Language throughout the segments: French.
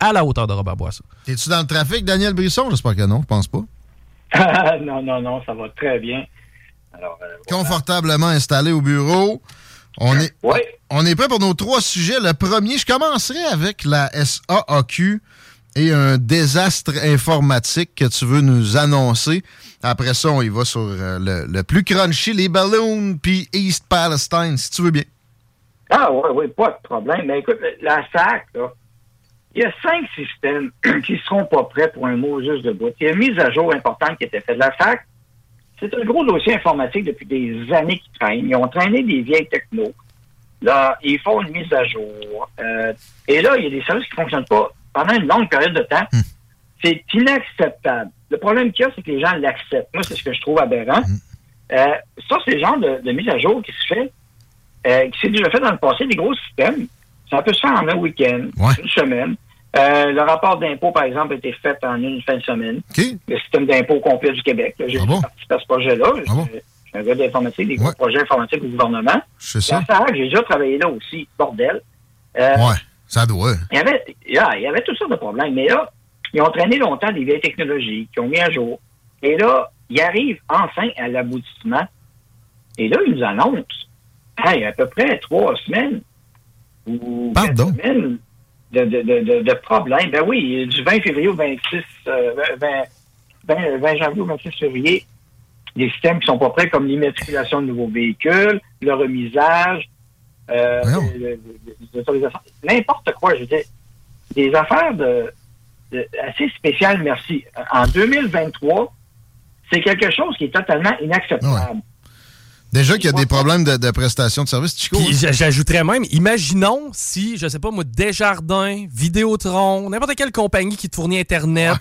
À la hauteur de Robert Bourassa. Es-tu dans le trafic, Daniel Brisson? J'espère que non, je pense pas. non, non, non, ça va très bien. Alors, euh, voilà. Confortablement installé au bureau. On est, Oui. on est prêt pour nos trois sujets. Le premier, je commencerai avec la SAAQ et un désastre informatique que tu veux nous annoncer. Après ça, on y va sur euh, le, le plus crunchy, les Balloons, puis East Palestine, si tu veux bien. Ah oui, oui, pas de problème. Mais écoute, la SAC, là, il y a cinq systèmes qui ne seront pas prêts pour un mot juste de bout. Il y a une mise à jour importante qui a été faite. La SAC, c'est un gros dossier informatique depuis des années qui traînent. Ils ont traîné des vieilles technos. Là, ils font une mise à jour. Euh, et là, il y a des services qui ne fonctionnent pas pendant une longue période de temps. C'est inacceptable. Le problème qu'il y a, c'est que les gens l'acceptent. Moi, c'est ce que je trouve aberrant. Euh, ça, c'est le genre de, de mise à jour qui se fait, euh, qui s'est déjà fait dans le passé, des gros systèmes. Ça peut se faire en un week-end, une semaine. Euh, le rapport d'impôt, par exemple, a été fait en une fin de semaine. Le système d'impôt complet du Québec. J'ai participé à ce projet-là. Je je suis un gars d'informatique, des gros projets informatiques au gouvernement. C'est ça. J'ai déjà travaillé là aussi, bordel. Euh, Ouais, ça doit. il y avait, il y avait toutes sortes de problèmes. Mais là, ils ont traîné longtemps des vieilles technologies qui ont mis à jour. Et là, ils arrivent enfin à l'aboutissement. Et là, ils nous annoncent, hey, à peu près trois semaines ou quatre semaines de, de, de, de, de problèmes. Ben oui, du 20 février au 26, euh, 20, 20, 20 janvier au 26 février, des systèmes qui sont pas prêts, comme l'immatriculation de nouveaux véhicules, le remisage, euh, n'importe quoi, je veux dire. Des affaires de, de- assez spéciales, merci. En 2023, c'est quelque chose qui est totalement inacceptable. Déjà qu'il y a des problèmes de, de prestation de service, Chico. Puis j- j'ajouterais même, imaginons si, je sais pas moi, Desjardins, Vidéotron, n'importe quelle compagnie qui te fournit Internet,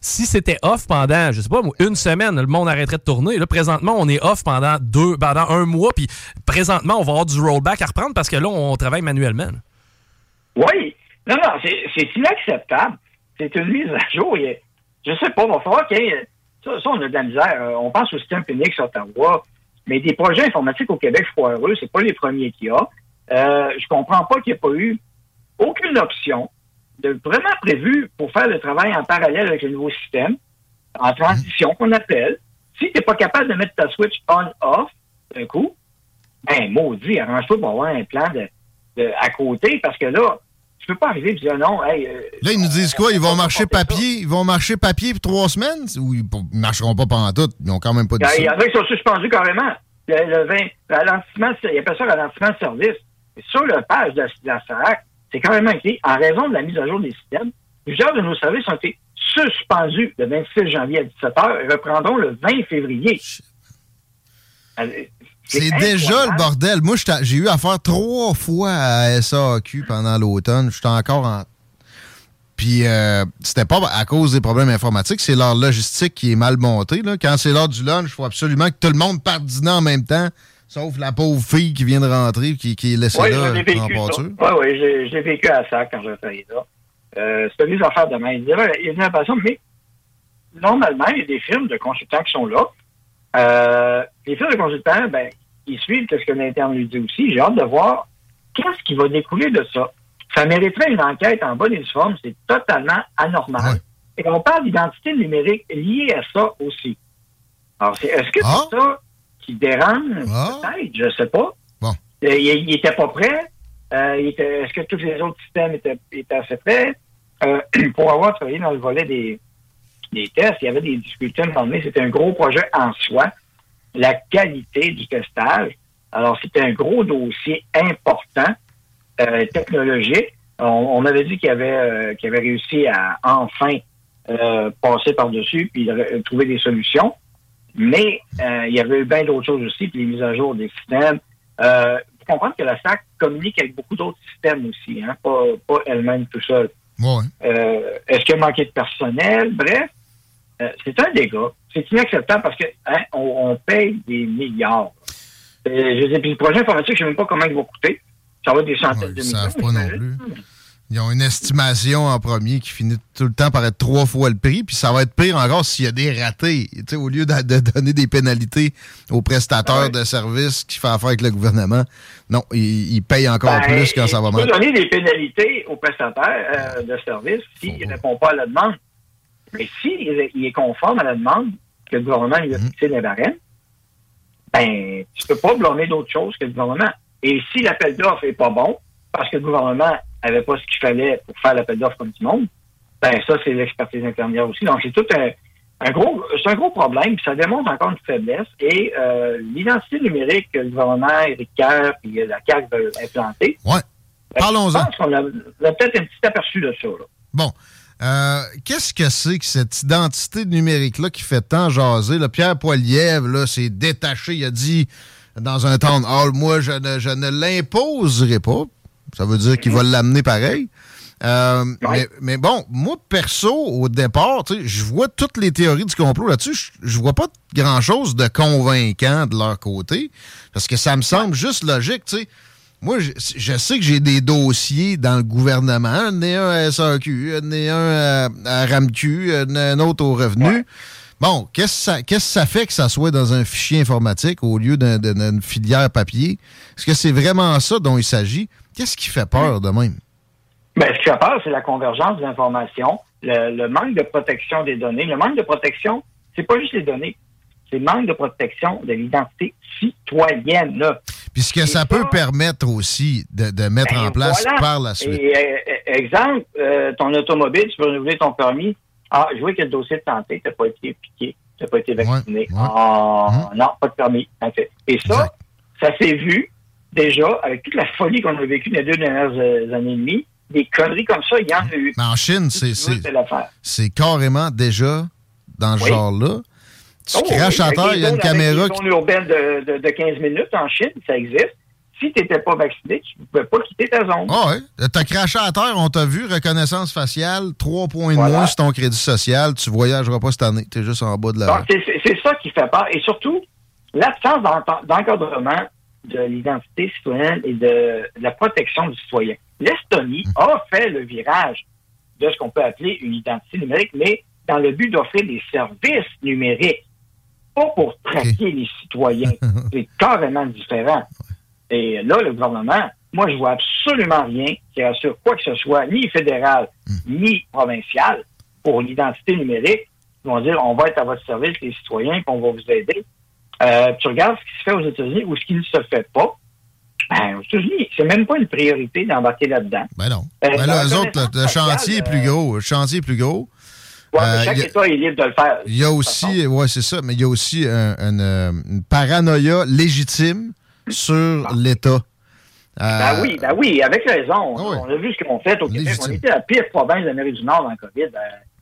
si c'était off pendant, je sais pas moi, une semaine, le monde arrêterait de tourner. Là, présentement, on est off pendant deux, pendant un mois, puis présentement, on va avoir du rollback à reprendre parce que là, on travaille manuellement. là. Oui. Non, non, c'est inacceptable. C'est une mise à jour. Je sais pas, il va falloir qu'il y ait- Ça, ça, on a de la misère. Euh, On pense au système Phoenix Ottawa, mais des projets informatiques au Québec foireux, c'est pas les premiers qu'il y a. Euh, je comprends pas qu'il n'y ait pas eu aucune option de vraiment prévu pour faire le travail en parallèle avec le nouveau système, en transition qu'on appelle. Si tu n'es pas capable de mettre ta switch on-off d'un coup, ben maudit, arrange-toi pour avoir un plan de, de- à côté, parce que là, tu peux pas arriver et dire non, hey, euh, Là, ils nous disent quoi? Ils vont marcher papier? Ils vont marcher papier pour trois semaines? Ou ils ne marcheront pas pendant tout? Ils ont quand même pas dit Il y, a- ça. il y en a qui sont suspendus carrément. Le, le 20 ralentissement, il appelle ça ralentissement de service. Et sur la page de, la- de la SAC, c'est carrément écrit, en raison de la mise à jour des systèmes, plusieurs de nos services ont été suspendus le 26 janvier à 17h et reprendront le 20 février. C'est déjà le bordel. Moi, j'ai eu affaire trois fois à SAQ pendant l'automne. J'étais encore en. Puis, euh, c'était pas à cause des problèmes informatiques, c'est leur logistique qui est mal montée. là. Quand c'est l'heure du lunch, il faut absolument que tout le monde parte dîner en même temps, sauf la pauvre fille qui vient de rentrer qui, qui est laissée Oui, là en pâture. Oui, oui, j'ai vécu à ça quand j'ai travaillé là. Euh, C'était des affaires de même. Il y avait il y a une mais normalement, il y a des firmes de consultants qui sont là. Euh, les firmes de consultants, ben, ils suivent ce que l'interne lui dit aussi. J'ai hâte de voir qu'est-ce qui va découler de ça. Ça mériterait une enquête en bonne et due forme. C'est totalement anormal. Et on parle d'identité numérique liée à ça aussi. Alors, c'est- est-ce que Ah. c'est ça qui dérange? Peut-être, je sais pas. Euh, il, il était pas prêt. Euh, Est-ce que tous les autres systèmes étaient, étaient assez prêts? Euh, pour avoir travaillé dans le volet des, des tests, il y avait des difficultés à un moment donné. C'était un gros projet en soi. La qualité du testage. Alors, c'était un gros dossier important, euh, technologique. On, on avait dit qu'il avait, euh, qu'il avait réussi à enfin euh, passer par-dessus puis trouver des solutions. Mais euh, il y avait eu bien d'autres choses aussi, puis les mises à jour des systèmes. Euh, faut comprendre que la SAC communique avec beaucoup d'autres systèmes aussi, hein, pas, pas elle-même tout seul. Ouais. Euh, Est-ce qu'il y a manqué de personnel? Bref, euh, c'est un dégât. C'est inacceptable parce que hein, on, on paye des milliards. Euh, je sais, puis le projet informatique, je ne sais même pas comment il va coûter. Ça va être des centaines Ouais, de ils millions. savent pas non plus. Ils ont une estimation en premier qui finit tout le temps par être trois fois le prix, puis ça va être pire encore s'il y a des ratés. Tu sais, au lieu de, de donner des pénalités aux prestataires Ah ouais. de services qui font affaire avec le gouvernement, non, ils, ils payent encore Ben, plus quand ça va mal. faut donner des pénalités aux prestataires euh, de services s'il ne répond pas à la demande. Mais s'il est, il est conforme à la demande que le gouvernement lui a Mhm. fixé les barèmes, ben, tu peux pas blâmer d'autre chose que le gouvernement. Et si l'appel d'offres est pas bon, parce que le gouvernement avait pas ce qu'il fallait pour faire l'appel d'offres comme du monde, ben, ça, c'est l'expertise intermédiaire aussi. Donc, c'est tout un, un gros, c'est un gros problème, puis ça démontre encore une faiblesse. Et euh, l'identité numérique que le gouvernement, Éric Kerr, puis euh, la CAQ veulent implanter, Ouais. ben, Parlons-en. Je pense qu'on a, on a peut-être un petit aperçu de ça. Là. Bon. Euh, Qu'est-ce que c'est que cette identité numérique-là qui fait tant jaser? Là, Pierre Poilievre là, s'est détaché. Il a dit dans un town hall, moi, je ne, je ne l'imposerai pas. Ça veut dire qu'il va l'amener pareil. Euh, mais, mais bon, moi, perso, au départ, je vois toutes les théories du complot là-dessus. Je, je vois pas grand-chose de convaincant de leur côté. Parce que ça me semble juste logique, tu sais. Moi, je, je sais que j'ai des dossiers dans le gouvernement. Un est un à SAQ, un est un à, à RAMQ, un, un autre au revenu. Bon, qu'est-ce que ça, fait que ça soit dans un fichier informatique au lieu d'un- d'un- d'une filière papier? Est-ce que c'est vraiment ça dont il s'agit? Qu'est-ce qui fait peur de même? Ben, ce qui fait peur, c'est la convergence des informations, le, le manque de protection des données. Le manque de protection, c'est pas juste les données, c'est le manque de protection de l'identité citoyenne. Puis ce que ça ça- peut permettre aussi de, de mettre Ben, en place voilà. par la suite. Et, euh, euh, exemple, euh, ton automobile, tu peux renouveler ton permis. Ah, je vois que le dossier de santé, tu n'as pas été piqué, tu n'as pas été vacciné. ouais. Ah, non, pas de permis. Et ça, Exact. ça s'est vu déjà avec toute la folie qu'on a vécue les deux dernières euh, années et demie. Des conneries comme ça, il y en a eu. Mais en Chine, c'est, carrément déjà dans ce Oui. genre-là. Tu Oh, craches oui, terre, il y a une caméra qui les zones urbaines de, de, de 15 minutes en Chine, ça existe. Si tu n'étais pas vacciné, tu ne pouvais pas quitter ta zone. Ah ouais. T'as craché à terre, on t'a vu, reconnaissance faciale, 3 points de Voilà. moins sur ton crédit social, tu voyageras pas cette année, t'es juste en bas de la... C'est- ça qui fait peur. Et surtout, l'absence d'encadrement de l'identité citoyenne et de, de la protection du citoyen. L'Estonie a fait le virage de ce qu'on peut appeler une identité numérique, mais dans le but d'offrir des services numériques, pas pour traquer les citoyens. C'est carrément différent. Et là, le gouvernement, moi, je vois absolument rien qui assure quoi que ce soit, ni fédéral, ni provincial, pour l'identité numérique. Ils vont dire, on va être à votre service, les citoyens, puis on va vous aider. Euh, tu regardes ce qui se fait aux États-Unis ou ce qui ne se fait pas. Ben, aux États-Unis, c'est même pas une priorité d'embarquer là-dedans. Ben non. Euh, ben là, eux autres, le, chantier est plus euh, gros. Le chantier est plus gros. Mais Euh, chaque il y a- État est libre de le faire. Il y a aussi, ouais, c'est ça, mais il y a aussi un- un, euh, une paranoïa légitime sur l'État. Ben Euh, oui, ben oui, avec raison. Ah oui. On a vu ce qu'on fait au Québec. Légitime. On était la pire province d'Amérique du Nord le COVID,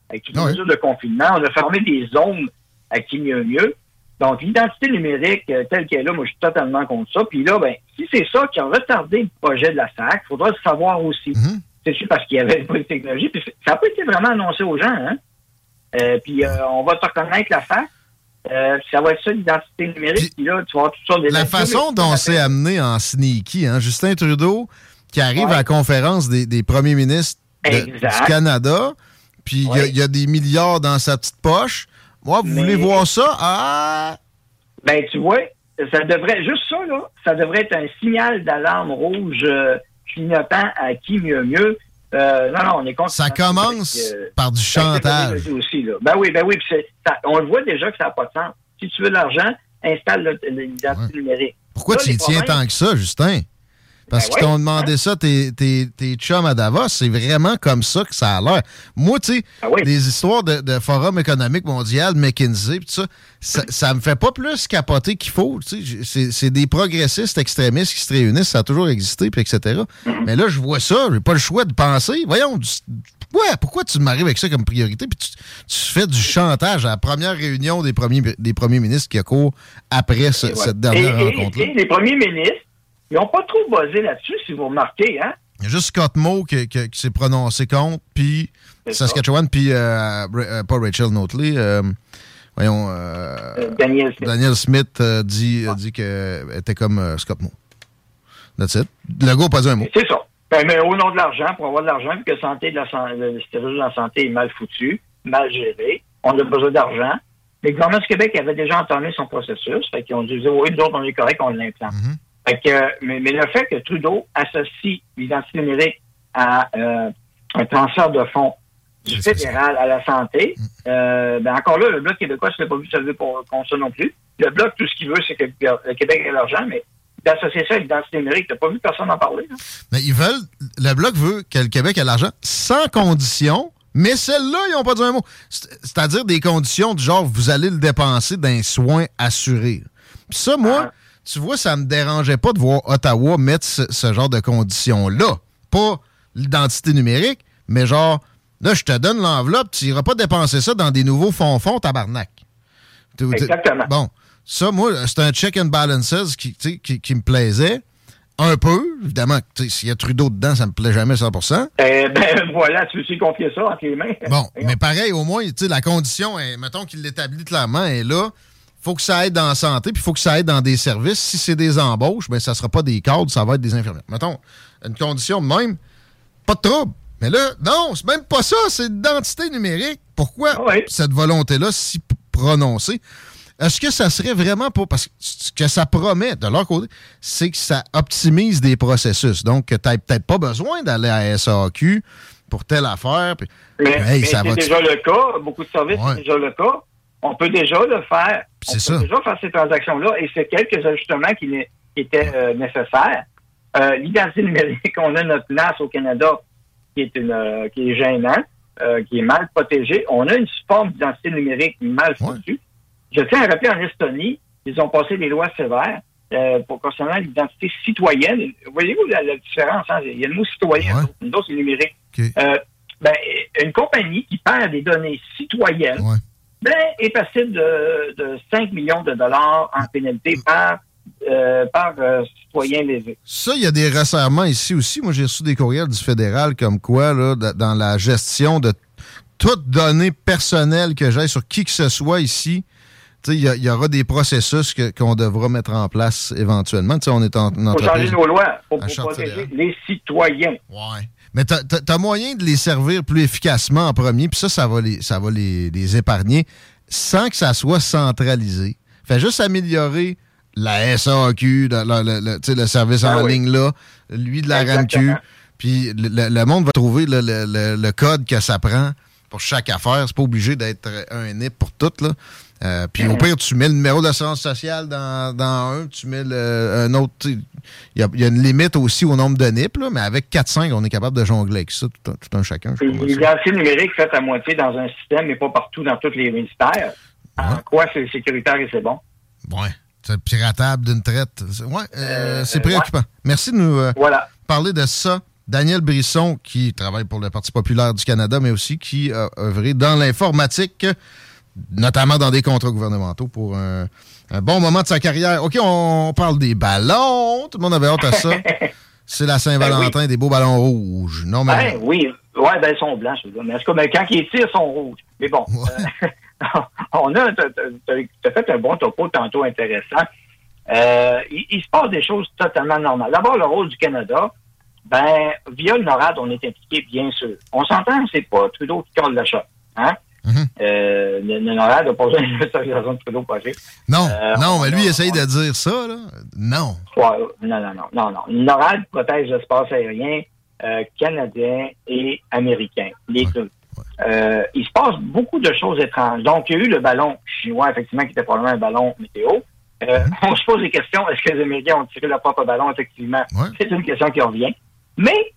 avec toutes les Ah mesures de confinement. On a fermé des zones à qui mieux mieux. Donc, l'identité numérique euh, telle qu'elle est là, moi, je suis totalement contre ça. Puis là, ben, si c'est ça qui a retardé le projet de la SAC, il faudra le savoir aussi. Mhm. C'est sûr parce qu'il y avait pas de technologie. Puis ça n'a pas été vraiment annoncé aux gens. Hein? Euh, puis euh, on va te reconnaître la SAC. Euh, ça va être ça, l'identité numérique. Puis là, tu vas avoir toutes sortes La façon dont c'est amené en sneaky, hein, Justin Trudeau, qui arrive Ouais. à la conférence des, des premiers ministres de- du Canada, puis il y a- Ouais. il y, a des milliards dans sa petite poche. Moi, vous Mais- voulez voir ça? Ah! Ben, tu vois, ça devrait, juste ça, là, ça devrait être un signal d'alarme rouge euh, clignotant à qui mieux mieux. Euh, non, non, on est contre. Ça commence Euh, par du la chantage. Aussi, là. Ben oui, ben oui, ça- on le voit déjà que ça n'a pas de sens. Si tu veux de l'argent, installe le- l'identité numérique. Pourquoi Là, tu y tiens tant que ça, Justin? Parce Ben qu'ils ouais. t'ont demandé ça, tes, tes, tes chums à Davos. C'est vraiment comme ça que ça a l'air. Moi, tu sais, Ah oui. des histoires de, de Forum économique mondial, McKinsey, tout ça, ça, ça me fait pas plus capoter qu'il faut. C'est c'est des progressistes extrémistes qui se réunissent, ça a toujours existé, puis etc. Mm-hmm. Mais là, je vois ça, j'ai pas le choix de penser. Voyons, du- ouais, pourquoi tu m'arrives avec ça comme priorité, puis tu, tu fais du chantage à la première réunion des premiers, des premiers ministres qui a cours après ce- Et ouais. cette dernière rencontre-là. et les premiers ministres, ils n'ont pas trop basé là-dessus, si vous remarquez, hein? Il y a juste Scott Moe qui, qui- qui s'est prononcé contre, puis. Saskatchewan, puis euh, euh, pas Rachel Notley, euh, voyons, euh, Daniel Smith. Daniel Smith dit, a dit qu'elle était comme Scott Moe. That's it. Le gars n'a pas dit un mot. C'est ça. Ben, mais au nom de l'argent, pour avoir de l'argent, puis que santé de la, le de la santé est mal foutu, mal géré, on a besoin d'argent. Le gouvernement du Québec avait déjà entamé son processus. Fait qu'ils ont dit, oui, nous autres, on est correct, on l'implante. Mhm. Fait que, mais, mais le fait que Trudeau associe l'identité numérique à euh, un transfert de fonds du C'est ça. fédéral à la santé, euh, ben encore là, le Bloc québécois ne s'est pas vu servir pour, pour ça non plus. Le Bloc, tout ce qu'il veut, c'est que le Québec ait l'argent, mais d'associer ça à l'identité numérique, t'as pas vu personne en parler. là? Mais ils veulent, le Bloc veut que le Québec ait l'argent sans condition, mais celles-là, ils n'ont pas dit un mot. C'est- C'est-à-dire des conditions du genre, vous allez le dépenser d'un soin assuré. Puis ça, moi, Ah. Tu vois, ça me dérangeait pas de voir Ottawa mettre ce, ce genre de conditions-là. Pas l'identité numérique, mais genre, là, je te donne l'enveloppe, tu n'iras pas dépenser ça dans des nouveaux fonds-fonds, tabarnak. Exactement. Bon, ça, moi, c'est un check and balances qui, sais, qui, qui me plaisait. Un peu, évidemment, sais, s'il y a Trudeau dedans, ça me plaît jamais 100 Eh ben voilà, tu veux confier ça entre les mains? Bon, mais pareil, au moins, sais, la condition, est, mettons qu'il l'établit clairement, est là. Faut que ça aide dans la santé, puis il faut que ça aide dans des services. Si c'est des embauches, ben ça sera pas des cadres, ça va être des infirmières. Mettons, une condition de même, pas de trouble. Mais là, non, c'est même pas ça, c'est l'identité numérique. Pourquoi Ah cette volonté-là si prononcée? Est-ce que ça serait vraiment pas. Parce que ce que ça promet de leur côté, c'est que ça optimise des processus. Donc, tu n'as peut-être pas besoin d'aller à SAQ pour telle affaire. puis- Mais, Hey, mais ça c'est déjà le cas. Beaucoup de services, Ouais. c'est déjà le cas. On peut déjà le faire. C'est on ça. peut déjà faire ces transactions-là et c'est quelques ajustements qui, étaient euh, nécessaires. Euh, L'identité numérique, on a notre NAS au Canada qui est une euh, qui est gênant, euh, qui est mal protégé. On a une forme d'identité numérique mal Ouais. foutue. Je tiens à rappeler en Estonie, ils ont passé des lois sévères euh, pour concernant l'identité citoyenne. Voyez-vous la, la différence? hein? Il y a le mot citoyen, Ouais. nous autres, c'est numérique. OK. Euh, ben, une compagnie qui perd des données citoyennes Ouais. Ben, est passible de, de 5 millions de dollars en pénalité par, euh, par euh, citoyen lésé. Ça, il y a des resserrements ici aussi. Moi, j'ai reçu des courriels du fédéral comme quoi, là, dans la gestion de toute donnée personnelle que j'ai sur qui que ce soit ici, il y, y aura des processus qu'on devra mettre en place éventuellement. Tu sais, on est en, en faut changer nos lois pour, protéger les citoyens. Ouais. Mais t'as as, moyen de les servir plus efficacement en premier, puis ça, ça va, les, ça va les, les épargner sans que ça soit centralisé. Fait juste améliorer la SAQ, le, le- le- tu le service Ah en oui. ligne là, lui de la Exactement. RAMQ, puis le, monde va trouver le, le- le- le code que ça prend pour chaque affaire. C'est pas obligé d'être un NIP pour tout, là. Euh, puis au pire, tu mets le numéro d'assurance sociale dans, dans un, tu mets le- un autre. Il y, a- il y a une limite aussi au nombre de NIP, là, mais avec 4-5, on est capable de jongler avec ça, tout un, tout un chacun. L'identité numérique faite à moitié dans un système, mais pas partout dans tous les ministères. En quoi c'est sécuritaire et c'est bon? Ouais. C'est piratable d'une traite. Ouais, euh, Euh, c'est préoccupant. Merci de nous euh, Voilà. parler de ça. Daniel Brisson, qui travaille pour le Parti populaire du Canada, mais aussi qui a œuvré dans l'informatique, notamment dans des contrats gouvernementaux pour un, un bon moment de sa carrière. OK, on parle des ballons. Tout le monde avait hâte à ça. C'est la Saint-Valentin, des beaux ballons rouges. Non, mais. Ben oui, ouais, ben ils sont blancs, ceux-là. Mais en tout cas, ben, quand ils tirent, ils sont rouges. Mais bon, euh, on a, t'as- fait un bon topo tantôt intéressant. Euh, il, il se passe des choses totalement normales. D'abord, le rôle du Canada, ben, via le NORAD, on est impliqué, bien sûr. On s'entend, c'est pas Trudeau qui colle le chat. Hein? Mhm. Euh, le, le NORAD n'a pas besoin de l'autorisation de Trudeau agir. Non, Euh, non, mais lui, il essaye de dire ça, là. Non. Ouais, non, non, non, non, non. Le NORAD protège l'espace aérien euh, canadien et américain, les deux. Euh, il se passe beaucoup de choses étranges. Donc, il y a eu le ballon chinois, effectivement, qui était probablement un ballon météo. Euh, On se pose des questions. Est-ce que les Américains ont tiré leur propre ballon? Effectivement, c'est une question qui revient. Mais,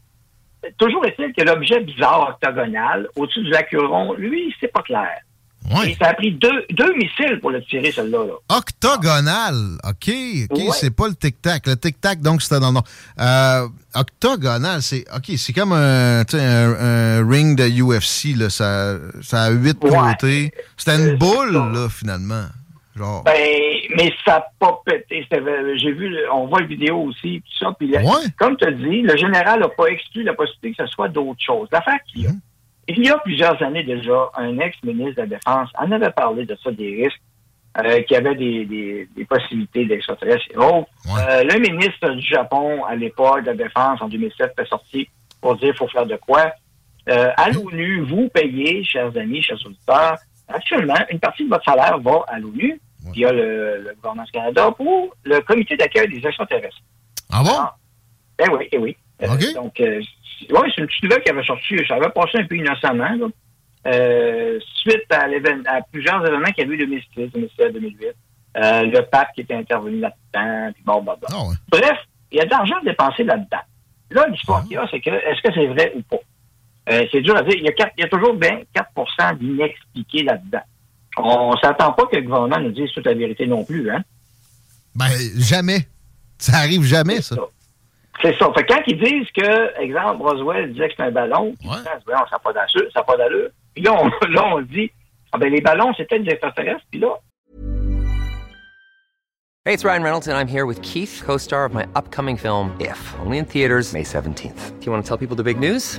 toujours est-il que l'objet bizarre octogonal au-dessus du lac Huron, lui, c'est pas clair. Et ça a pris deux, deux missiles pour le tirer, celui-là. Là. Octogonal. OK. OK, Ouais. c'est pas le tic-tac. Le tic-tac, donc, c'était dans le nom. Euh, octogonal, c'est. OK, c'est comme un, un, un ring de UFC, là. Ça, ça a huit Ouais. côtés. C'était une Euh, boule, là, finalement. Genre. Ben, mais ça n'a pas pété. J'ai vu, on voit le vidéo aussi, tout ça. Puis la- Ouais. comme tu as dit, le général n'a pas exclu la possibilité que ce soit d'autres choses. L'affaire qu'il y a, Mhm. il y a plusieurs années déjà, un ex-ministre de la Défense en avait parlé de ça, des risques, euh, qu'il y avait des, des, des possibilités d'extraterrestres et autres. Ouais. Euh, le ministre du Japon, à l'époque de la Défense, en 2007, est sorti pour dire qu'il faut faire de quoi. Euh, à l'ONU, vous payez, chers amis, chers auditeurs, actuellement, une partie de votre salaire va à l'ONU, via le, le gouvernement du Canada, pour le comité d'accueil des extraterrestres. Ah bon? Ah. Ben oui, eh oui. Euh, donc, euh, c'est- ouais, c'est une petite nouvelle qui avait sorti, ça avait passé un peu innocemment, là. Euh, suite à, plusieurs événements qu'il y a eu 2006, 2007, 2008. Euh, le pape qui était intervenu là-dedans, puis bon, bon, bon. Ah ouais. Bref, il y a de l'argent dépensé là-dedans. Là, l'histoire qu'il y a, c'est que, est-ce que c'est vrai ou pas? Euh, c'est dur à dire. Il y a, quatre- il y a toujours bien 4 d'inexpliqués là-dedans. On ne s'attend pas que le gouvernement nous dise toute la vérité non plus, hein? Ben, jamais. Ça arrive jamais, ça. C'est ça. Fait que quand ils disent que, exemple, Roswell disait que c'est un ballon, Ouais. disent, Ouais, ça n'a pas d'allure, ça n'a pas d'allure. Puis là, on, là, on dit, ah ben les ballons, c'était des extraterrestres, puis là, Hey, it's Ryan Reynolds, and I'm here with Keith, co star of my upcoming film, If, only in theaters, May 17th. Do you want to tell people the big news?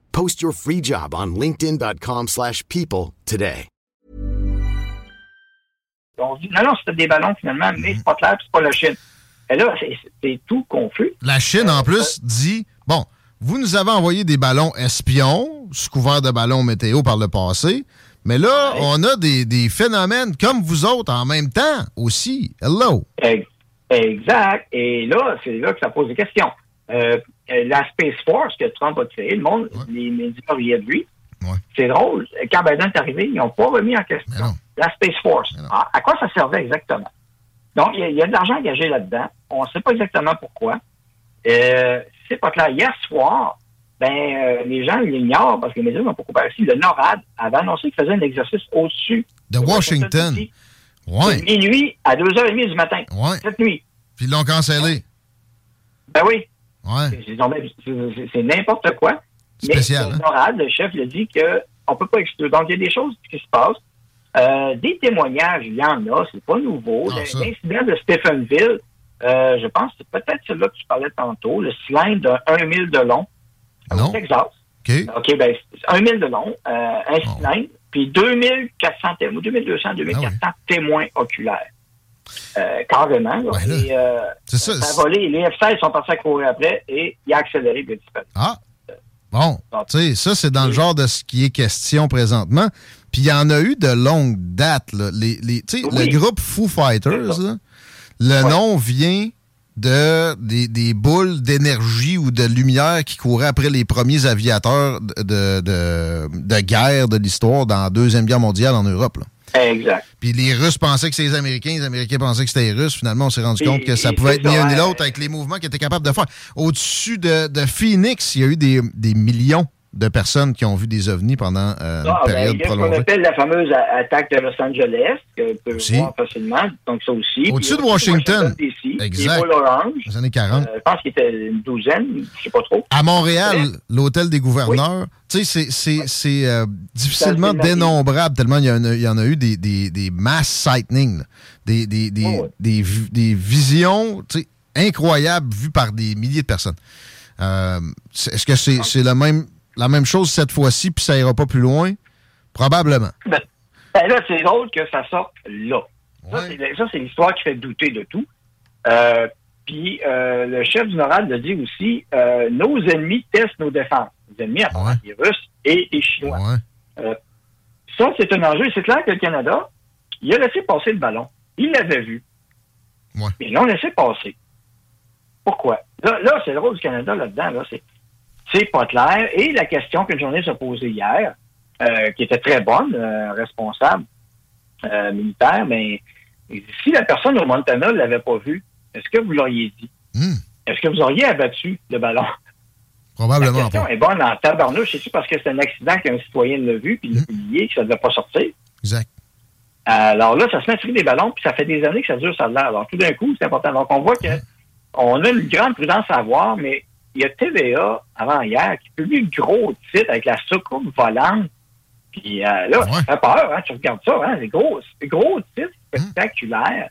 Post your free job on linkedin.com/people slash people today. on dit, non, non, c'était des ballons finalement, mais c'est pas clair, puis c'est pas la Chine. Et là, c'est- tout confus. La Chine, en plus, dit bon, vous nous avez envoyé des ballons espions, sous couvert de ballons météo par le passé, mais là, on a des, des phénomènes comme vous autres en même temps aussi. Hello. Ex- Exact. Et là, c'est là que ça pose des questions. Euh, la Space Force que Trump a créée, le monde, les médias riaient de lui. Ouais. C'est drôle. Quand Biden est arrivé, ils n'ont pas remis en question la Space Force. Non. À, à quoi ça servait exactement? Donc, il y, a- il y a de l'argent engagé là-dedans. On ne sait pas exactement pourquoi. Euh, c'est pas clair. Hier soir, ben, euh, les gens l'ignorent parce que les médias n'ont pas coupé ici. Le NORAD avait annoncé qu'il faisait un exercice au-dessus De Washington. DC, Ouais. de minuit à 2h30 du matin. Ouais. Cette nuit. Puis ils l'ont cancellé. Ben oui. Ouais. C'est- n'importe quoi. Spécial, Mais hein? Le chef, a dit qu'on ne peut pas exclure. Donc, il y a des choses qui se passent. Euh, des témoignages, il y en a, c'est pas nouveau. Ah. L'incident de Stephenville, euh, je pense que c'est peut-être celui-là que tu parlais tantôt, le cylindre de 1 000 de long au Texas. OK. OK, ben, c'est 1 000 de long, euh, un Bon. cylindre, puis 2400 témoins, 2200, 2400 Ah témoins oculaires. Euh, carrément. et, euh, ça, ça a volé. Les F-16 sont partis à courir après et il a accéléré a disparu. Ah. Bon, tu sais, ça, c'est dans le genre de ce qui est question présentement. Puis il y en a eu de longue date. Là. Les, les, Oui. Le groupe Foo Fighters, là, le Ouais. nom vient de des, des boules d'énergie ou de lumière qui couraient après les premiers aviateurs de, de, de- de guerre de l'histoire dans la Deuxième Guerre mondiale en Europe. là. Exact. Puis les Russes pensaient que c'était les Américains, les Américains pensaient que c'était les Russes. Finalement, on s'est rendu Et- compte que ça pouvait être ni un ni l'autre avec les mouvements qu'ils étaient capables de faire. Au-dessus de, de Phoenix, il y a eu des, des millions de personnes qui ont vu des ovnis pendant euh, Ah, une ben, période a ce qu'on prolongée. appelle la fameuse attaque de Los Angeles, que peut voir facilement, donc ça aussi. Au-dessus de Washington. Exact. Orange. Les années 40. Euh, je pense qu'il était une douzaine, je sais pas trop. À Montréal, l'hôtel des gouverneurs, tu sais, c'est- c'est c'est, euh, difficilement dénombrable tellement il y, en a, il y en a eu des, des, des mass sightings, des, des, des, Oh, ouais. des, vi- des visions tu sais, incroyables vues par des milliers de personnes. Euh, Est-ce que c'est c'est la même, la même chose cette fois-ci, puis ça ira pas plus loin? Probablement. Ben, ben là, c'est drôle que ça sorte là. Ça, Ouais. c'est- Ça, c'est l'histoire qui fait douter de tout. Euh, Puis euh, le chef du NORAD le dit aussi, euh, nos ennemis testent nos défenses. Les ennemis, Ouais? les Russes et les Chinois. Ouais? Ça, c'est un enjeu. C'est clair que le Canada, il a laissé passer le ballon. Il l'avait vu. Ouais. Mais ils l'ont laissé passer. Pourquoi? Là, là c'est le rôle du Canada là-dedans. Là, c'est, c'est pas clair. Et la question qu'une journée s'est posée hier, euh, qui était très bonne, euh, responsable euh, militaire, mais si la personne au Montana ne l'avait pas vu, est-ce que vous l'auriez dit? Hmm. Est-ce que vous auriez abattu le ballon? La Probablement question pas. est bonne en tabarnouche. C'est-tu parce que c'est un accident qu'un citoyen l'a vu puis il l'a publié que ça ne devait pas sortir? Exact. Alors là, ça se met tirer des ballons, puis ça fait des années que ça dure, ça l'air. Alors tout d'un coup, c'est important. Donc on voit que on a une grande prudence à avoir, mais il y a TVA avant hier qui publie une gros titre avec la soucoupe volante. Puis euh, là, Ouais. ça fait peur, hein, tu regardes ça, hein, c'est gros, gros titre spectaculaire.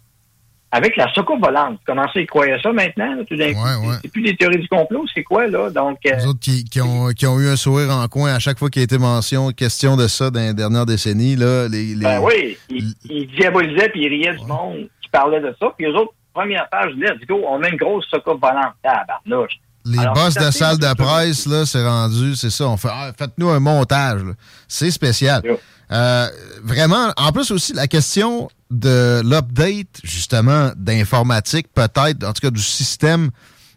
Avec la soucoupe volante. Commences à y croire ça maintenant, là, tout d'un coup? Ouais, ouais. C'est plus des théories du complot, c'est quoi, là? Donc, euh, Les autres qui, qui ont, qui ont eu un sourire en coin à chaque fois qu'il a été mention, question de ça dans les dernières décennies, là, les, les- Ben oui, il, il diabolisait puis il riait du monde qui parlait de ça. Puis les autres, première page, let's go, on met une grosse soucoupe volante. Ah, barnouche. Les Alors, boss de salle de presse, là, c'est rendu, c'est ça. On fait, ah, faites-nous un montage. là. C'est spécial. Yeah. Euh, vraiment, en plus aussi, la question de l'update, justement, d'informatique, peut-être, en tout cas du système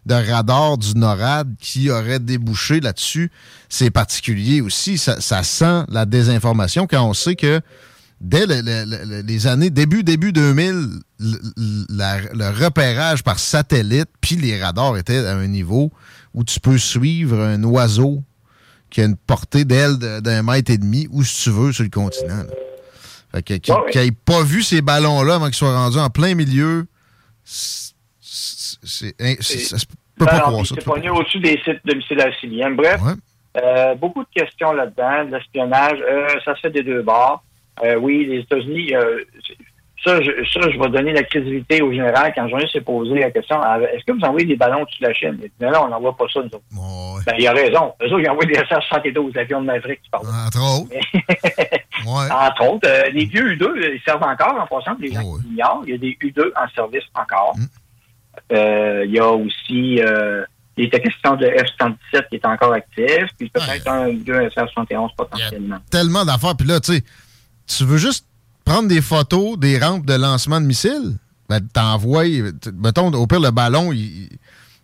de radar du NORAD qui aurait débouché là-dessus, c'est particulier aussi. Ça, ça sent la désinformation quand on sait que dès le- le- le- les années, début, début 2000, le, le repérage par satellite, puis les radars étaient à un niveau où tu peux suivre un oiseau qui a une portée d'aile de- d'un mètre et demi, où si tu veux, sur le continent. là. Fait que, ouais. n'ait pas vu ces ballons-là avant qu'ils soient rendus en plein milieu, c'est- ça se peut pas croire ça. c'est au-dessus des sites de missiles arsiliens. Bref, Ouais. euh, beaucoup de questions là-dedans, de l'espionnage. Euh, ça se fait des deux bords. Euh, oui, les États-Unis, euh, ça, je, ça, je vais donner la crédibilité au général quand journaliste s'est posé la question ah, est-ce que vous envoyez des ballons au-dessus de la Chine? Il dit, Non, non, on n'envoie pas ça, nous autres. Ouais. Ben, il a raison. Eux autres, ils envoient des SR-72, l'avion de Maverick, tu parles. Entre autres. ouais. Entre autres, euh, les vieux U2, ils servent encore en passant, les gens Oh, qui. Il y a des U2 en service encore. Mm. Euh, il y a aussi, euh, il était question de F-117 qui est encore actif, puis peut-être un ou deux SR-71 potentiellement. tellement d'affaires. Puis là, tu sais, tu veux juste prendre des photos des rampes de lancement de missiles, ben, t'envoies, mettons, au pire, le ballon, il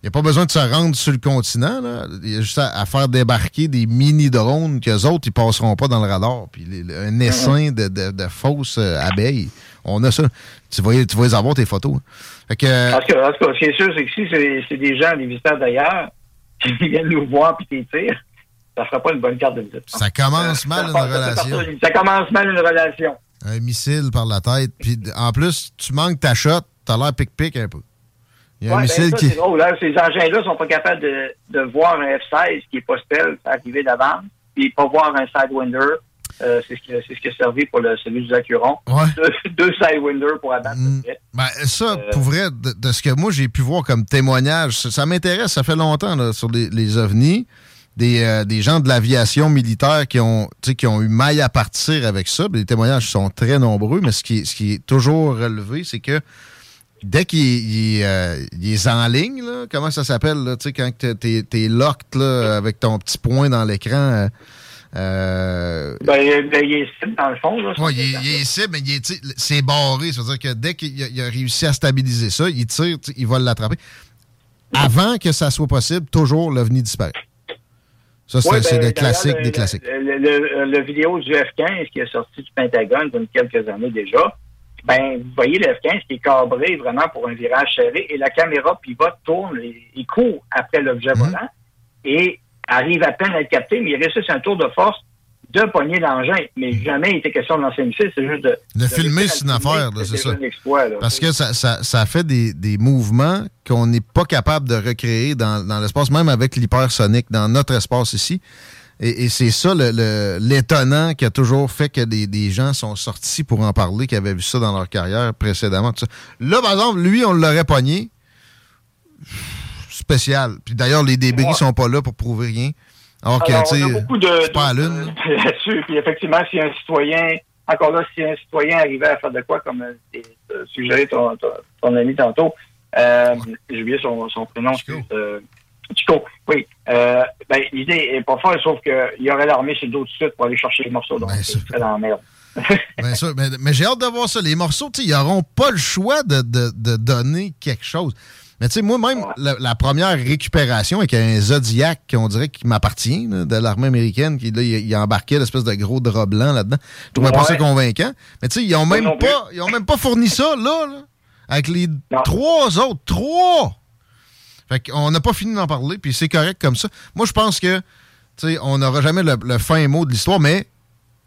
n'y a pas besoin de se rendre sur le continent. Là. Il y a juste à, à faire débarquer des mini-drones qu'eux autres, ils passeront pas dans le radar. Puis les- un essaim de, de, de fausses euh, abeilles. On a ça. Tu vas, tu vas les avoir, tes photos. hein. Fait que, euh, Parce que, en tout cas, ce qui est sûr, c'est que si c'est des gens, des visiteurs d'ailleurs, qui viennent nous voir puis qui tirent, ça fera pas une bonne carte de visite. ça commence mal Ça une relation. Ça commence mal une relation. Un missile par la tête. Puis en plus, tu manques ta shot, t'as l'air pic-pic un peu. Il y a un ben, missile ça, qui. c'est drôle. Hein? Ces engins-là sont pas capables de, de voir un F-16 qui est pas stealth arriver d'avance, puis pas voir un Sidewinder. Euh, c'est ce qui c'est ce qui a servi pour le, celui du Acuron. Ouais. Deux, deux Sidewinders pour abattre Mm. Ben, ça, Euh, pour vrai, de, de ce que moi j'ai pu voir comme témoignage, ça, ça m'intéresse, ça fait longtemps là, sur les, les ovnis. Des, euh, des gens de l'aviation militaire qui ont, qui ont eu maille à partir avec ça. Les témoignages sont très nombreux, mais ce qui, est- ce qui est toujours relevé, c'est que dès qu'il il, euh, est en ligne, là, comment ça s'appelle, là, tu sais, quand t'es- t'es locked là, avec ton petit point dans l'écran. euh, euh, Ben, il ben, il est cible dans le fond. Là, Ouais, il, est- il est cible, mais c'est barré. Ça veut dire que dès qu'il a, réussi à stabiliser ça, il tire, il va l'attraper. Avant que ça soit possible, toujours l'OVNI disparaît. Ça, c'est Ouais, ben, le classique d'ailleurs, des le- classiques. Le, le- le vidéo du F-15 qui est sorti du Pentagone il y a quelques années déjà, ben, vous voyez le F-15 qui est cabré vraiment pour un virage serré et la caméra pivote, tourne et il court après l'objet Mhm. volant. Et arrive à peine à le capter, mais il réussit un tour de force de pogner l'engin. Mais jamais il était question de lancer un missile, c'est juste de... De filmer, c'est une affaire, c'est ça. Parce que ça, ça, ça fait des, des mouvements qu'on n'est pas capable de recréer dans, dans l'espace, même avec l'hypersonique, dans notre espace ici. Et, et c'est ça le- l'étonnant qui a toujours fait que des, des gens sont sortis pour en parler, qui avaient vu ça dans leur carrière précédemment. tout ça. Là, par exemple, lui, on l'aurait pogné. Spécial. Puis d'ailleurs, les débris Ouais. sont pas là pour prouver rien. Alors que, Alors, on a beaucoup de, c'est pas de- lune. de- là-dessus. Puis effectivement, si un citoyen, encore là, si un citoyen arrivait à faire de quoi, comme euh, euh, suggéré ton, ton, ton ami tantôt, euh, j'ai oublié son, son prénom. Chico. euh, Chico, oui. Euh, ben, l'idée est pas folle, sauf qu'il y aurait l'armée chez d'autres suite pour aller chercher les morceaux. Donc, c'est très dans la merde. Bien sûr, mais, mais j'ai hâte de voir ça. Les morceaux, tu sais, ils n'auront pas le choix de, de- de donner quelque chose. Mais tu sais, moi-même, la, la première récupération avec un Zodiac, qu'on dirait qui m'appartient, de l'armée américaine, qui là, il, il embarquait l'espèce de gros drap blanc là-dedans. Je trouvais pas ça convaincant. Mais tu sais, ils ont même non pas, ils ont même pas fourni ça, là, là, avec les Non. trois autres. Trois! Fait qu'on n'a pas fini d'en parler, puis c'est correct comme ça. Moi, je pense que, tu sais, on n'aura jamais le, le fin mot de l'histoire, mais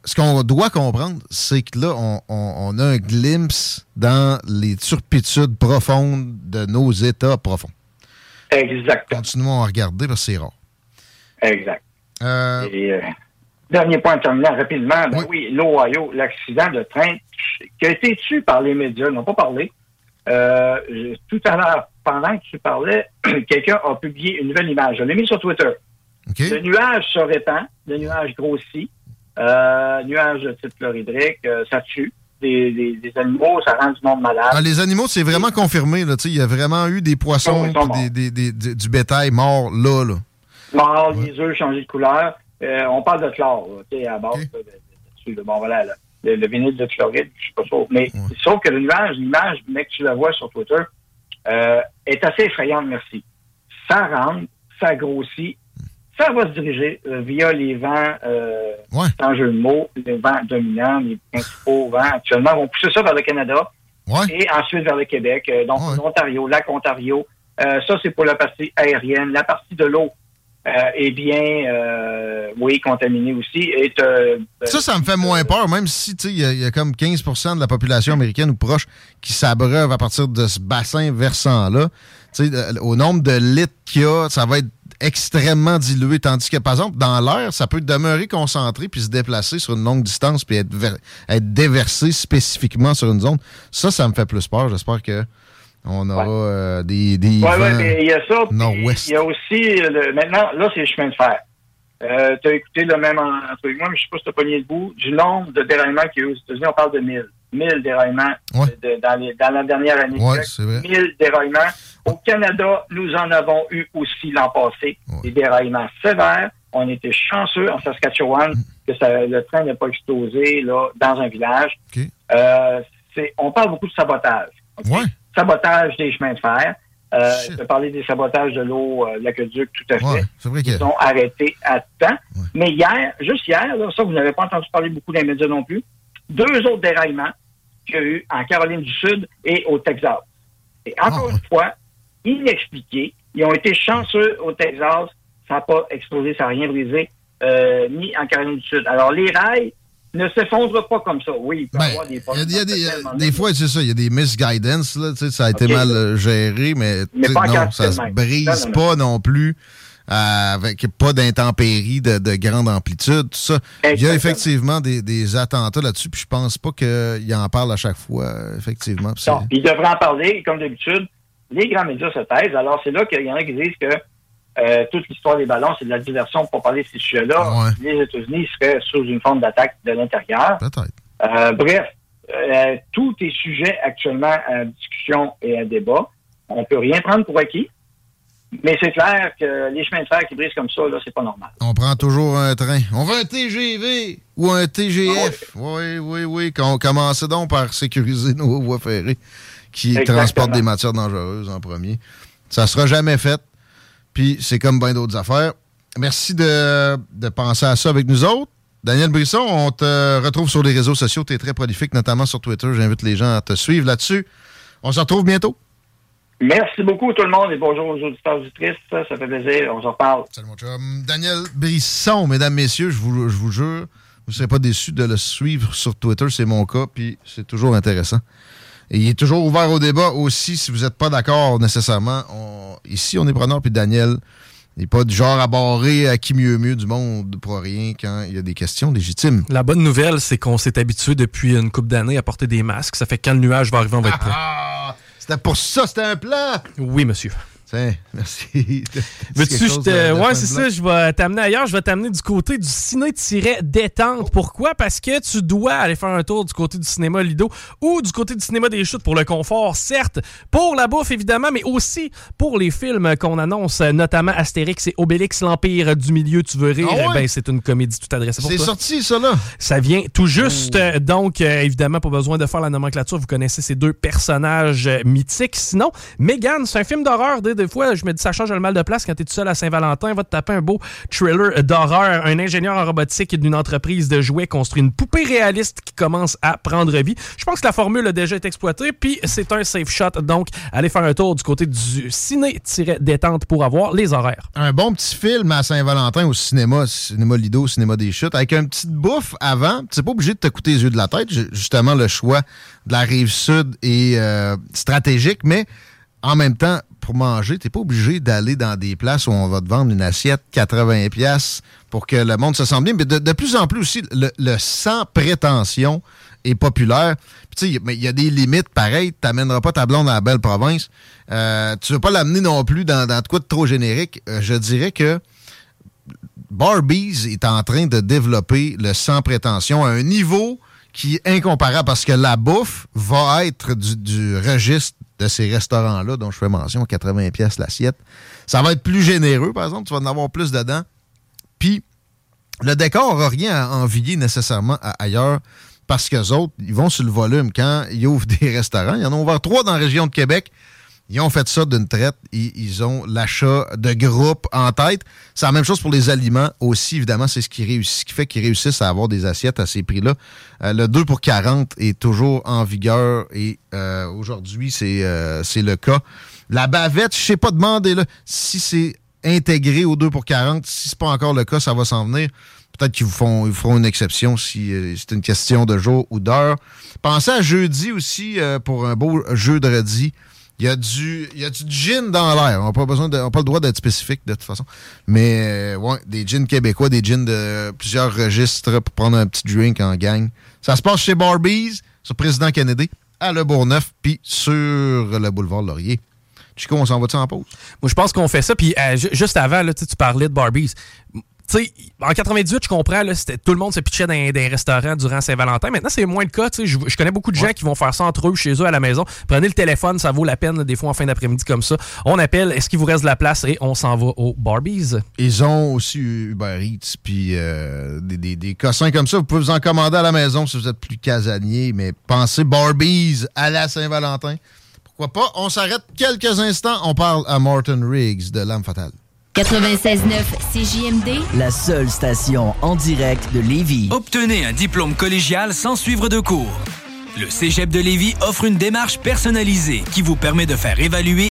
ce qu'on doit comprendre, c'est que là, on, on- on a un glimpse dans les turpitudes profondes de nos états profonds. Exactement. Continuons à regarder parce que c'est rare. Exact. Euh, Et, euh, dernier point terminant rapidement. Ben Oui. oui, l'Ohio, l'accident de train qui a été tué par les médias, n'ont pas parlé. Euh, je- tout à l'heure, pendant que tu parlais, quelqu'un a publié une nouvelle image. Je l'ai mis sur Twitter. Le nuage se répand, le nuage grossit, euh, nuage de type chlorhydrique, euh, ça tue des, des- des animaux, ça rend du monde malade. Ah, les animaux, c'est vraiment confirmé. Il y a vraiment eu des poissons oui, des, du- bétail mort là. là. Mort, les œufs changés de couleur. Euh, on parle de chlore, là, tu sais, à base Ok. là, de-. Bon, voilà, là. le, le vinyle de chloride, je suis pas sûr. Mais sauf que le nuage, l'image, mec, tu la vois sur Twitter, est assez effrayante, merci. Ça rentre, ça grossit, ça va se diriger euh, via les vents, euh, Ouais. sans jeu de mots, les vents dominants, les principaux vents actuellement vont pousser ça vers le Canada Ouais. et ensuite vers le Québec. Euh, donc, Ouais. l'Ontario, lac Ontario. Euh, ça, c'est pour la partie aérienne. La partie de l'eau est bien, oui, contaminée aussi. Ça, ça me fait moins peur, même si il y, a- il y a comme 15% de la population américaine ou proche qui s'abreuve à partir de ce bassin versant-là. Tu sais, Au nombre de litres qu'il y a, ça va être extrêmement dilué. Tandis que, par exemple, dans l'air, ça peut demeurer concentré puis se déplacer sur une longue distance puis être, ver- être déversé spécifiquement sur une zone. Ça, ça me fait plus peur. J'espère que on aura euh, des, des Oui, vents oui, mais il y a ça. Il y a aussi, euh, le, maintenant, là, c'est le chemin de fer. Euh, tu as écouté le même en- entre moi, mais je sais pas si tu as pogné le bout. Du nombre de déraillements qu'il y a eu aux États-Unis, on parle de 1000. 1000 déraillements Ouais. de- dans, les- dans la dernière année. Ouais, Québec. c'est vrai. 1000 déraillements. Au Canada, nous en avons eu aussi l'an passé. Ouais. Des déraillements sévères. On était chanceux en Saskatchewan Mm. que ça- le train n'a pas explosé là, dans un village. Euh, on parle beaucoup de sabotage. OK? Ouais. Sabotage des chemins de fer. Euh, je peux parler des sabotages de l'eau, euh, l'aqueduc, tout à fait. Ouais, vrai. Ils sont arrêtés à temps. Mais hier, juste hier, là, ça, vous n'avez pas entendu parler beaucoup les médias non plus, deux autres déraillements qu'il y a eu en Caroline du Sud et au Texas. Et encore Ah, une fois, inexpliqués. Ils ont été chanceux au Texas. Ça n'a pas explosé, ça n'a rien brisé, euh, ni en Caroline du Sud. Alors, les rails ne s'effondrent pas comme ça. Oui, il peut y Ben, avoir des il y a, des, fois, c'est ça, il y a des misguidance, là, tu sais, ça a été mal euh, géré, mais, non, ça de se brise Non, non, pas non plus avec pas d'intempéries de, de grande amplitude, tout ça. Il y a effectivement des, des attentats là-dessus, puis je pense pas qu'il en parle à chaque fois, euh, effectivement. Non, ils devraient en parler, comme d'habitude. Les grands médias se taisent. Alors, c'est là qu'il y en a qui disent que euh, toute l'histoire des ballons, c'est de la diversion pour parler de ces sujets-là. Ouais. Les États-Unis seraient sous une forme d'attaque de l'intérieur. Peut-être. Euh, bref, euh, tout est sujet actuellement à discussion et à débat. On peut rien prendre pour acquis. Mais c'est clair que les chemins de fer qui brisent comme ça, là, c'est pas normal. On prend toujours un train. On veut un TGV ou un TGF. Oui, oui, oui. Qu'on commençait donc par sécuriser nos voies ferrées qui Exactement. transportent des matières dangereuses en premier. Ça sera jamais fait. Puis c'est comme bien d'autres affaires. Merci de, de penser à ça avec nous autres. Daniel Brisson, on te retrouve sur les réseaux sociaux. Tu es très prolifique, notamment sur Twitter. J'invite les gens à te suivre là-dessus. On se retrouve bientôt. Merci beaucoup tout le monde et bonjour aux auditeurs auditrices. Ça, ça fait plaisir. On s'en parle. Salut mon chum. Daniel Brisson, mesdames, messieurs, je vous, je vous jure, vous ne serez pas déçus de le suivre sur Twitter. C'est mon cas, puis c'est toujours intéressant. Et il est toujours ouvert au débat aussi si vous n'êtes pas d'accord nécessairement. ici, on est preneur, puis Daniel n'est pas du genre à barrer à qui mieux mieux du monde pour rien quand il y a des questions légitimes. La bonne nouvelle, c'est qu'on s'est habitué depuis une couple d'années à porter des masques. Ça fait que quand le nuage va arriver, on va être prêt. C'était pour ça, c'était un plan! Oui, monsieur. merci. Veux-tu je te. Ouais, c'est ça, je vais t'amener ailleurs. Je vais t'amener du côté du ciné-détente. Pourquoi? Parce que tu dois aller faire un tour du côté du cinéma Lido ou du côté du cinéma des chutes pour le confort, certes, pour la bouffe évidemment, mais aussi pour les films qu'on annonce, notamment Astérix et Obélix, l'Empire du Milieu, tu veux rire? Ah ben, c'est une comédie tout adressée pour toi. C'est sorti, ça, là? Ça vient tout juste. Oh. Donc, euh, évidemment, pas besoin de faire la nomenclature. Vous connaissez ces deux personnages mythiques. Sinon, Megan, c'est un film d'horreur de des fois, je me dis, ça change le mal de place quand tu es tout seul à Saint-Valentin. Va te taper un beau thriller d'horreur. Un ingénieur en robotique d'une entreprise de jouets construit une poupée réaliste qui commence à prendre vie. Je pense que la formule a déjà été exploitée, puis c'est un safe shot. Donc, allez faire un tour du côté du ciné-détente pour avoir les horaires. Un bon petit film à Saint-Valentin au cinéma, cinéma Lido, cinéma des chutes, avec un petit bouffe avant. C'est pas obligé de te coûter les yeux de la tête. Justement, le choix de la rive sud est euh, stratégique, mais en même temps, pour manger, tu n'es pas obligé d'aller dans des places où on va te vendre une assiette 80 pièces pour que le monde se sente bien. Mais de, plus en plus aussi, le, sans prétention est populaire. Tu sais, il y a des limites pareilles. Tu n'amèneras pas ta blonde à la belle province. Euh, tu veux pas l'amener non plus dans, dans de quoi de trop générique. Euh, je dirais que Barbies est en train de développer le sans prétention à un niveau qui est incomparable parce que la bouffe va être du registre de ces restaurants-là dont je fais mention, 80 pièces l'assiette. Ça va être plus généreux, par exemple, tu vas en avoir plus dedans. Puis, le décor n'a rien à envier nécessairement ailleurs parce qu'eux autres, ils vont sur le volume. Quand ils ouvrent des restaurants, il y en a ouvert trois dans la région de Québec. Ils ont fait ça d'une traite. Ils, ont l'achat de groupes en tête. C'est la même chose pour les aliments aussi, évidemment. C'est ce qui, réussit, ce qui fait qu'ils réussissent à avoir des assiettes à ces prix-là. Euh, le 2 pour 40 est toujours en vigueur et euh, aujourd'hui, euh, c'est le cas. La bavette, je sais pas, demander là si c'est intégré au 2 pour 40. Si c'est pas encore le cas, ça va s'en venir. Peut-être qu'ils vous font, ils feront une exception si c'est une question de jour ou d'heure. Pensez à jeudi aussi pour un beau jeu de redis. Il y a du, il y a du gin dans l'air. On n'a pas pas le droit d'être spécifique de toute façon. Mais, euh, ouais, des gins québécois, des gins de plusieurs registres pour prendre un petit drink en gang. Ça se passe chez Barbies, sur Président Kennedy, à Le Bourgneuf, puis sur le boulevard Laurier. Chico, on s'en va-tu en pause? Moi, je pense qu'on fait ça. Puis euh, juste avant, là, tu parlais de Barbies sais, en 98, je comprends, là, tout le monde se pitchait dans, des restaurants durant Saint-Valentin. Maintenant, c'est moins le cas. Je, je connais beaucoup de gens qui vont faire ça entre eux, chez eux, à la maison. Prenez le téléphone, ça vaut la peine, des fois, en fin d'après-midi comme ça. On appelle, est-ce qu'il vous reste de la place? Et on s'en va au Barbies. Ils ont aussi Uber Eats, puis euh, des, des, cossins comme ça. Vous pouvez vous en commander à la maison si vous êtes plus casanier, mais pensez Barbies à la Saint-Valentin. Pourquoi pas? On s'arrête quelques instants. On parle à Martin Riggs de L'âme fatale. 96.9 CJMD, la seule station en direct de Lévis. Obtenez un diplôme collégial sans suivre de cours. Le Cégep de Lévis offre une démarche personnalisée qui vous permet de faire évaluer